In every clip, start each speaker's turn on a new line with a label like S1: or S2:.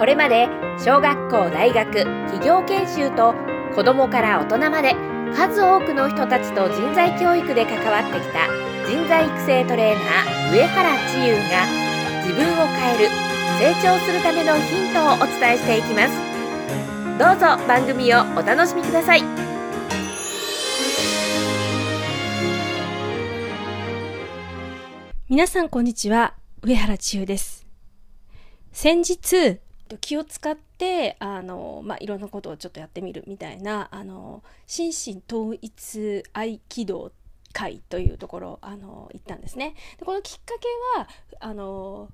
S1: これまで小学校大学企業研修と子どもから大人まで数多くの人たちと人材教育で関わってきた人材育成トレーナー上原千優が自分を変える成長するためのヒントをお伝えしていきます。どうぞ番組をお楽しみください。
S2: 皆さんこんにちは。上原千優です。先日気を使ってあの、まあ、いろんなことをちょっとやってみるみたいなあの心身統一合気道会というところあの行ったんですね。でこのきっかけはあの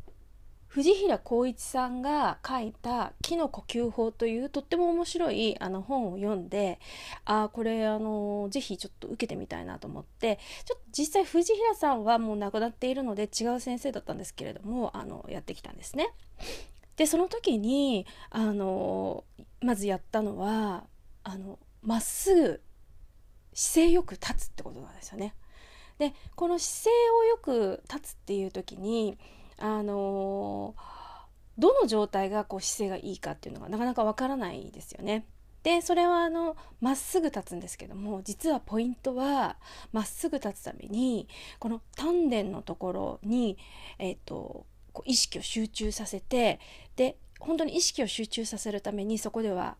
S2: 藤平光一さんが書いた「木の呼吸法」というとっても面白いあの本を読んであこれあのぜひちょっと受けてみたいなと思ってちょっと実際藤平さんはもう亡くなっているので違う先生だったんですけれどもあのやってきたんですね。でその時にあのまずやったのはあのまっすぐ姿勢よく立つってことなんですよね。でこの姿勢をよく立つっていう時にあのどの状態がこう姿勢がいいかっていうのがなかなかわからないですよね。でそれはあのまっすぐ立つんですけども実はポイントはまっすぐ立つためにこの丹田のところに、えーとこう意識を集中させてで本当に意識を集中させるためにそこでは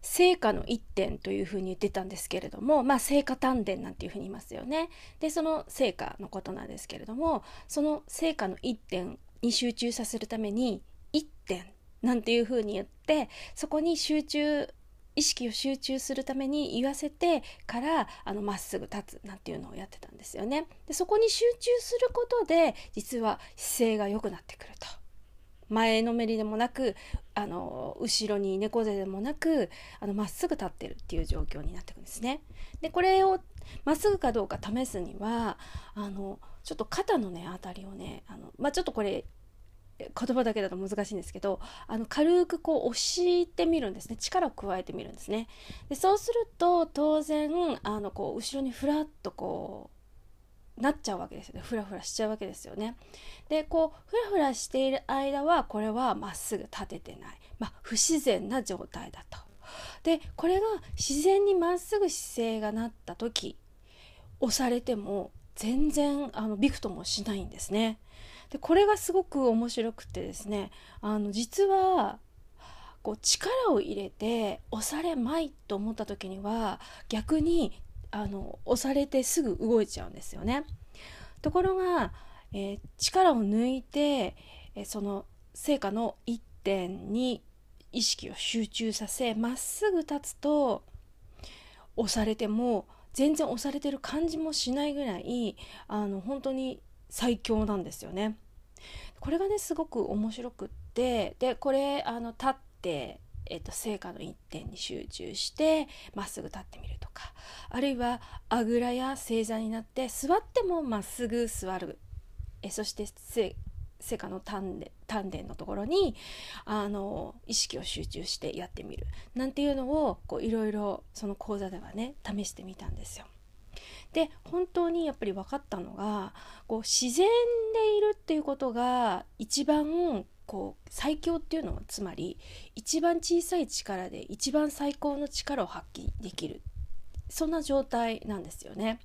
S2: 成果の一点というふうに言ってたんですけれども、まあ、成果丹田なんていうふうに言いますよね。でその成果のことなんですけれどもその成果の一点に集中させるために一点なんていうふうに言ってそこに集中意識を集中するために言わせてからあのまっすぐ立つなんていうのをやってたんですよね。でそこに集中することで実は姿勢が良くなってくると。前のめりでもなくあの後ろに猫背でもなくまっすぐ立ってるっていう状況になってくるんですね。でこれをまっすぐかどうか試すにはあのちょっと肩のねあたりをねあの、まあ、ちょっとこれ言葉だけだと難しいんですけどあの軽くこう押してみるんですね。力を加えてみるんですね。でそうすると当然あのこう後ろにふらっとこうなっちゃうわけですよね。ふらふらしちゃうわけですよね。でこうふらふらしている間はこれはまっすぐ立ててない、まあ、不自然な状態だと。でこれが自然にまっすぐ姿勢がなった時押されても全然あのびくともしないんですね。でこれがすごく面白くてですねあの実はこう力を入れて押されまいと思った時には逆にあの押されてすぐ動いちゃうんですよね。ところが、えー、力を抜いて、えー、その成果の一点に意識を集中させまっすぐ立つと押されても全然押されてる感じもしないぐらいあの本当に最強なんですよね。これがねすごく面白くってでこれあの立ってえっと、成果の一点に集中してまっすぐ立ってみるとかあるいはあぐらや正座になって座ってもまっすぐ座るえそして成果の丹田丹田のところにあの意識を集中してやってみるなんていうのをいろいろその講座ではね試してみたんですよ。で本当にやっぱり分かったのがこう自然でいるっていうことが一番こう最強っていうのはつまり一番小さい力で一番最高の力を発揮できるそんな状態なんですよね。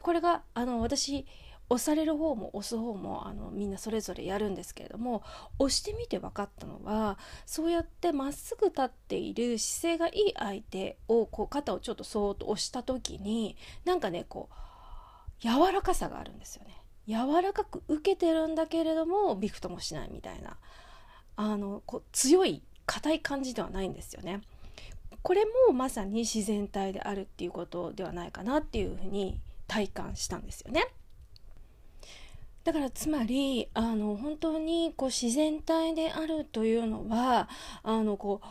S2: これがあの私押される方も押す方もあのみんなそれぞれやるんですけれども押してみて分かったのはそうやってまっすぐ立っている姿勢がいい相手をこう肩をちょっとそーっと押した時になんかねこう柔らかさがあるんですよね。柔らかく受けてるんだけれどもびくともしないみたいなあのこう強い硬い感じではないんですよね。これもまさに自然体であるっていうことではないかなっていうふうに体感したんですよね。だからつまりあの本当にこう自然体であるというのはあのこう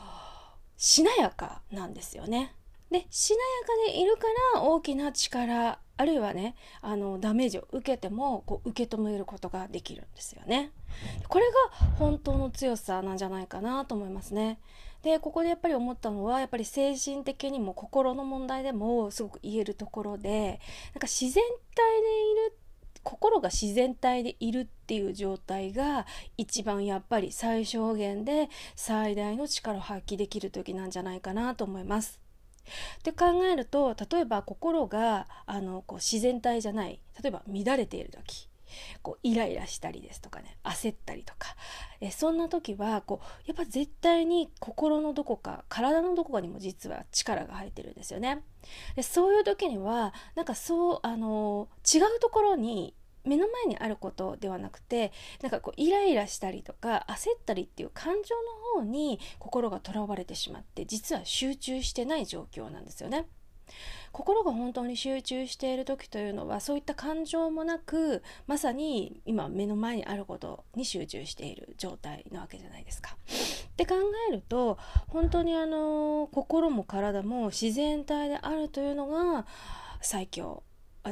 S2: しなやかなんですよね。でしなやかでいるから大きな力あるいはねあのダメージを受けてもこう受け止めることができるんですよね。これが本当の強さなんじゃないかなと思いますね。でここでやっぱり思ったのはやっぱり精神的にも心の問題でもすごく言えるところでなんか自然体でいる心が自然体でいるっていう状態が一番やっぱり最小限で最大の力を発揮できる時なんじゃないかなと思います。って考えると例えば心があのこう自然体じゃない例えば乱れている時こうイライラしたりですとかね焦ったりとかえそんな時はこうやっぱ絶対に心のどこか体のどこかにも実は力が入ってるんですよね。でそういう時にはなんかそうあの違うところに目の前にあることではなくてなんかこうイライラしたりとか焦ったりっていう感情の方に心がとらわれてしまって実は集中してない状況なんですよね。心が本当に集中している時というのはそういった感情もなくまさに今目の前にあることに集中している状態なわけじゃないですか。って考えると本当にあの心も体も自然体であるというのが最強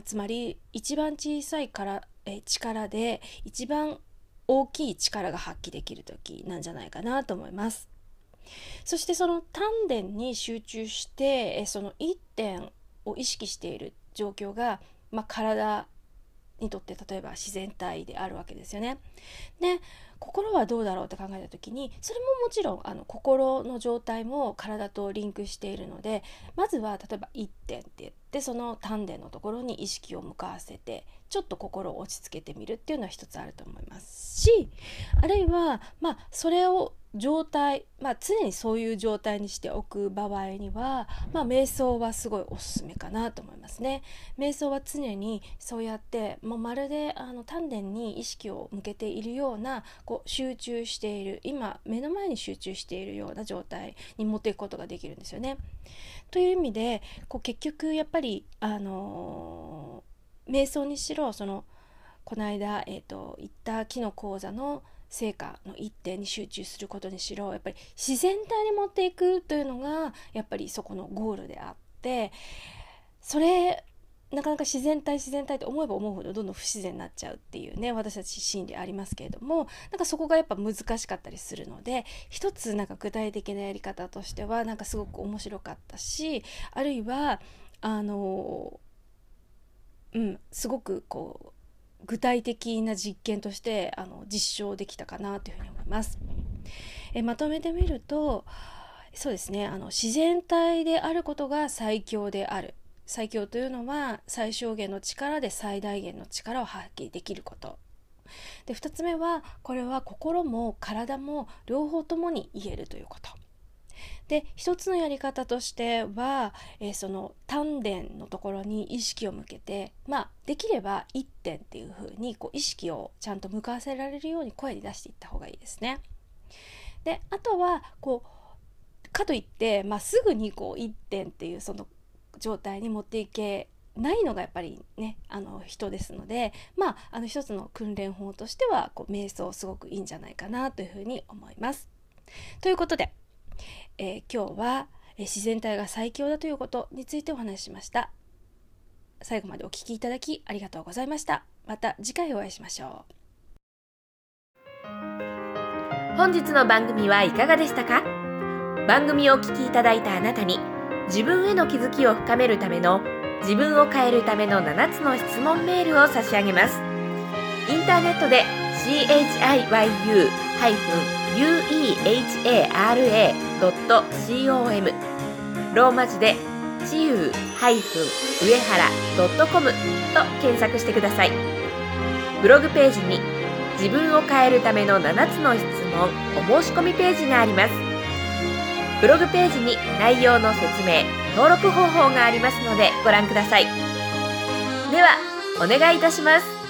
S2: つまり一番小さいからえ力で一番大きい力が発揮できる時なんじゃないかなと思います。そしてその丹田に集中してその一点を意識している状況が、まあ、体にとって例えば自然体であるわけですよね。で心はどうだろうって考えた時にそれももちろんあの心の状態も体とリンクしているのでまずは例えば一点って言ってその丹田のところに意識を向かわせてちょっと心を落ち着けてみるっていうのは一つあると思いますしあるいはまあそれを状態、まあ、常にそういう状態にしておく場合には、まあ、瞑想はすごいおすすめかなと思いますね。瞑想は常にそうやってもうまるであの丹田に意識を向けているようなこ集中している今目の前に集中しているような状態に持っていくことができるんですよね。という意味でこう結局やっぱり、あのー、瞑想にしろそのこの間、えーと、と言った木の講座の成果の一点に集中することにしろやっぱり自然体に持っていくというのがやっぱりそこのゴールであってそれなかなか自然体自然体って思えば思うほどどんどん不自然になっちゃうっていうね私たち心理ありますけれどもなんかそこがやっぱ難しかったりするので一つなんか具体的なやり方としてはなんかすごく面白かったしあるいはあのうんすごくこう具体的な実験としてあの実証できたかなというふうに思います。えまとめてみるとそうですねあの自然体であることが最強である最強というのは最小限の力で最大限の力を発揮できることで2つ目はこれは心も体も両方ともに言えるということで一つのやり方としては、えー、その丹田のところに意識を向けてまあできれば一点っていう風に意識をちゃんと向かわせられるように声に出していった方がいいですね。であとはこうかといって、まあ、すぐにこう一点っていうその状態に持っていけないのがやっぱりねあの人ですのでまああの一つの訓練法としてはこう瞑想すごくいいんじゃないかなというふうに思います。ということでえー、今日は、自然体が最強だということについてお話ししました。最後までお聴きいただきありがとうございました。また次回お会いしましょう。
S1: 本日の番組はいかがでしたか？番組をお聴きいただいたあなたに自分への気づきを深めるための自分を変えるための7つの質問メールを差し上げます。インターネットで CHIYU- uehara.com ローマ字でちゆう上原 .com と検索してください。ブログページに自分を変えるための7つの質問お申し込みページがあります。ブログページに内容の説明登録方法がありますのでご覧ください。ではお願いいたします。